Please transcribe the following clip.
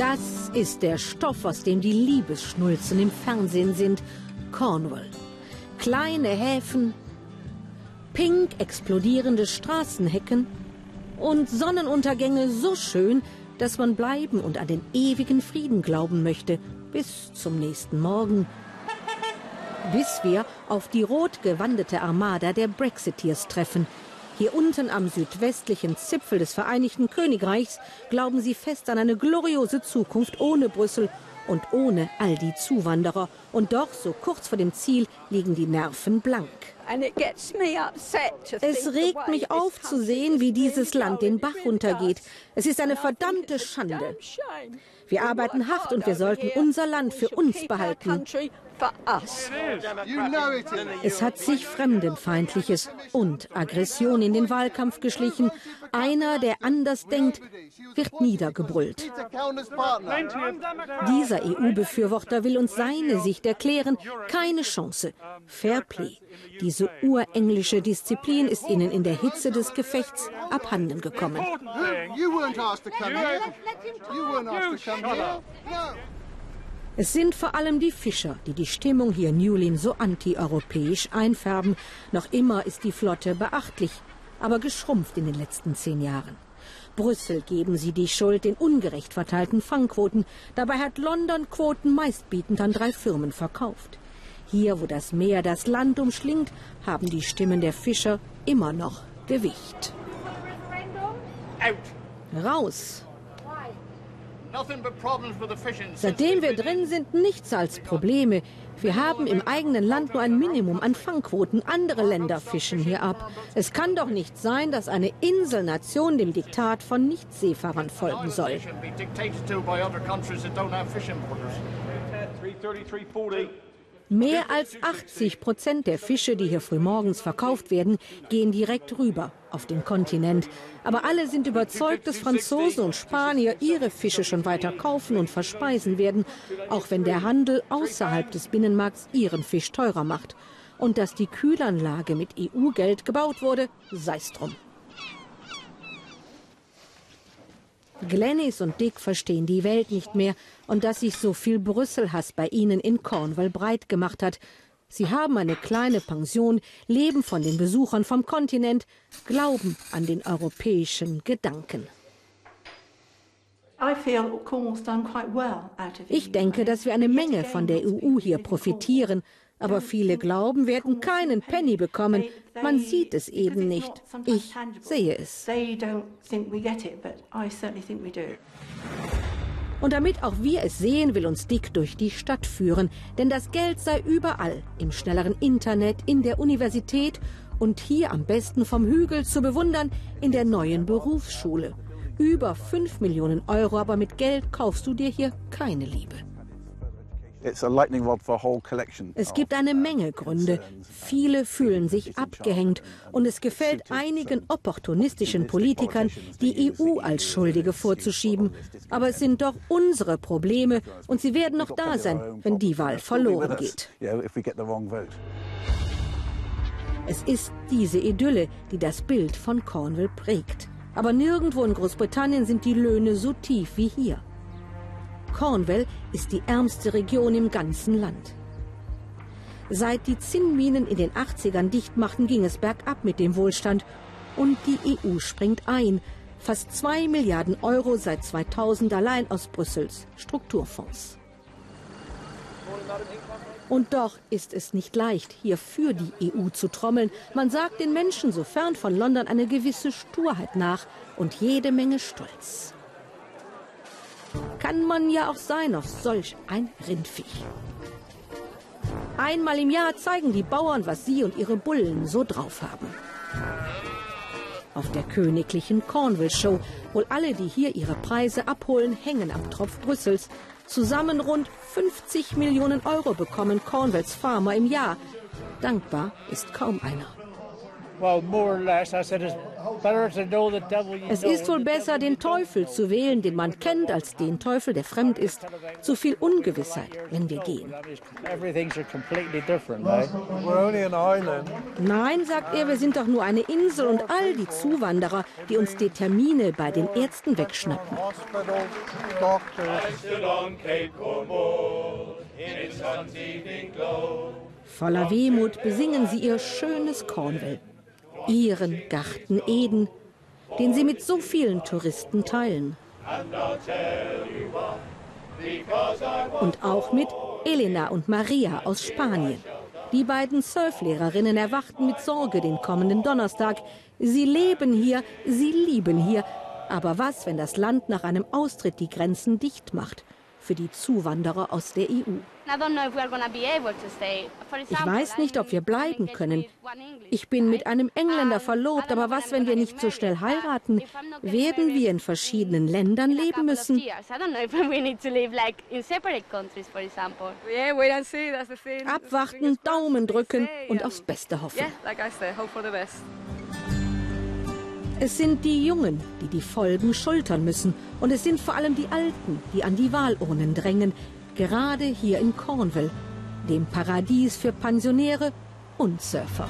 Das ist der Stoff, aus dem die Liebesschnulzen im Fernsehen sind. Cornwall. Kleine Häfen, pink explodierende Straßenhecken und Sonnenuntergänge so schön, dass man bleiben und an den ewigen Frieden glauben möchte, bis zum nächsten Morgen. Bis wir auf die rot gewandete Armada der Brexiteers treffen. Hier unten am südwestlichen Zipfel des Vereinigten Königreichs glauben sie fest an eine gloriose Zukunft ohne Brüssel und ohne all die Zuwanderer. Und doch, so kurz vor dem Ziel, liegen die Nerven blank. Es regt mich auf zu sehen, wie dieses Land den Bach runtergeht. Es ist eine verdammte Schande. Wir arbeiten hart und wir sollten unser Land für uns behalten. Es hat sich Fremdenfeindliches und Aggression in den Wahlkampf geschlichen. Einer, der anders denkt, wird niedergebrüllt. Dieser EU-Befürworter will uns seine Sicht erklären. Keine Chance. Fairplay. Diese urenglische Disziplin ist ihnen in der Hitze des Gefechts abhanden gekommen. Es sind vor allem die Fischer, die die Stimmung hier Newlin so antieuropäisch einfärben. Noch immer ist die Flotte beachtlich, aber geschrumpft in den letzten zehn Jahren. Brüssel geben sie die Schuld den ungerecht verteilten Fangquoten. Dabei hat London Quoten meistbietend an drei Firmen verkauft. Hier, wo das Meer das Land umschlingt, haben die Stimmen der Fischer immer noch Gewicht. Raus! Seitdem wir drin sind, nichts als Probleme. Wir haben im eigenen Land nur ein Minimum an Fangquoten. Andere Länder fischen hier ab. Es kann doch nicht sein, dass eine Inselnation dem Diktat von Nichtseefahrern folgen soll. Mehr als 80 Prozent der Fische, die hier frühmorgens verkauft werden, gehen direkt rüber auf den Kontinent. Aber alle sind überzeugt, dass Franzosen und Spanier ihre Fische schon weiter kaufen und verspeisen werden, auch wenn der Handel außerhalb des Binnenmarkts ihren Fisch teurer macht. Und dass die Kühlanlage mit EU-Geld gebaut wurde, sei's drum. Glennis und Dick verstehen die Welt nicht mehr und dass sich so viel Brüsselhass bei ihnen in Cornwall breit gemacht hat. Sie haben eine kleine Pension, leben von den Besuchern vom Kontinent, glauben an den europäischen Gedanken. Ich denke, dass wir eine Menge von der EU hier profitieren. Aber viele glauben, wir hätten keinen Penny bekommen. Man sieht es eben nicht. Ich sehe es. Und damit auch wir es sehen, will uns Dick durch die Stadt führen. Denn das Geld sei überall. Im schnelleren Internet, in der Universität und hier am besten vom Hügel zu bewundern in der neuen Berufsschule. Über 5 Millionen Euro, aber mit Geld kaufst du dir hier keine Liebe. Es gibt eine Menge Gründe. Viele fühlen sich abgehängt und es gefällt einigen opportunistischen Politikern, die EU als Schuldige vorzuschieben. Aber es sind doch unsere Probleme und sie werden noch da sein, wenn die Wahl verloren geht. Es ist diese Idylle, die das Bild von Cornwall prägt. Aber nirgendwo in Großbritannien sind die Löhne so tief wie hier. Cornwall ist die ärmste Region im ganzen Land. Seit die Zinnminen in den 80ern dicht machten, ging es bergab mit dem Wohlstand. Und die EU springt ein. Fast zwei Milliarden Euro seit 2000 allein aus Brüssels Strukturfonds. Und doch ist es nicht leicht, hier für die EU zu trommeln. Man sagt den Menschen, sofern von London, eine gewisse Sturheit nach und jede Menge Stolz. Kann man ja auch sein auf solch ein Rindviech. Einmal im Jahr zeigen die Bauern, was sie und ihre Bullen so drauf haben. Auf der königlichen Cornwall Show, wohl alle, die hier ihre Preise abholen, hängen am Tropf Brüssels. Zusammen rund 50 Millionen Euro bekommen Cornwalls Farmer im Jahr. Dankbar ist kaum einer. Es ist wohl besser, den Teufel zu wählen, den man kennt, als den Teufel, der fremd ist. Zu viel Ungewissheit, wenn wir gehen. Nein, sagt er, wir sind doch nur eine Insel und all die Zuwanderer, die uns die Termine bei den Ärzten wegschnappen. Voller Wehmut besingen sie ihr schönes Cornwall ihren Garten Eden, den sie mit so vielen Touristen teilen. Und auch mit Elena und Maria aus Spanien. Die beiden Surflehrerinnen erwarten mit Sorge den kommenden Donnerstag. Sie leben hier, sie lieben hier. Aber was, wenn das Land nach einem Austritt die Grenzen dicht macht? für die Zuwanderer aus der EU. Ich weiß nicht, ob wir bleiben können. Ich bin mit einem Engländer verlobt, aber was, wenn wir nicht so schnell heiraten? Werden wir in verschiedenen Ländern leben müssen? Abwarten, Daumen drücken und aufs Beste hoffen. Es sind die Jungen, die die Folgen schultern müssen. Und es sind vor allem die Alten, die an die Wahlurnen drängen. Gerade hier in Cornwall, dem Paradies für Pensionäre und Surfer.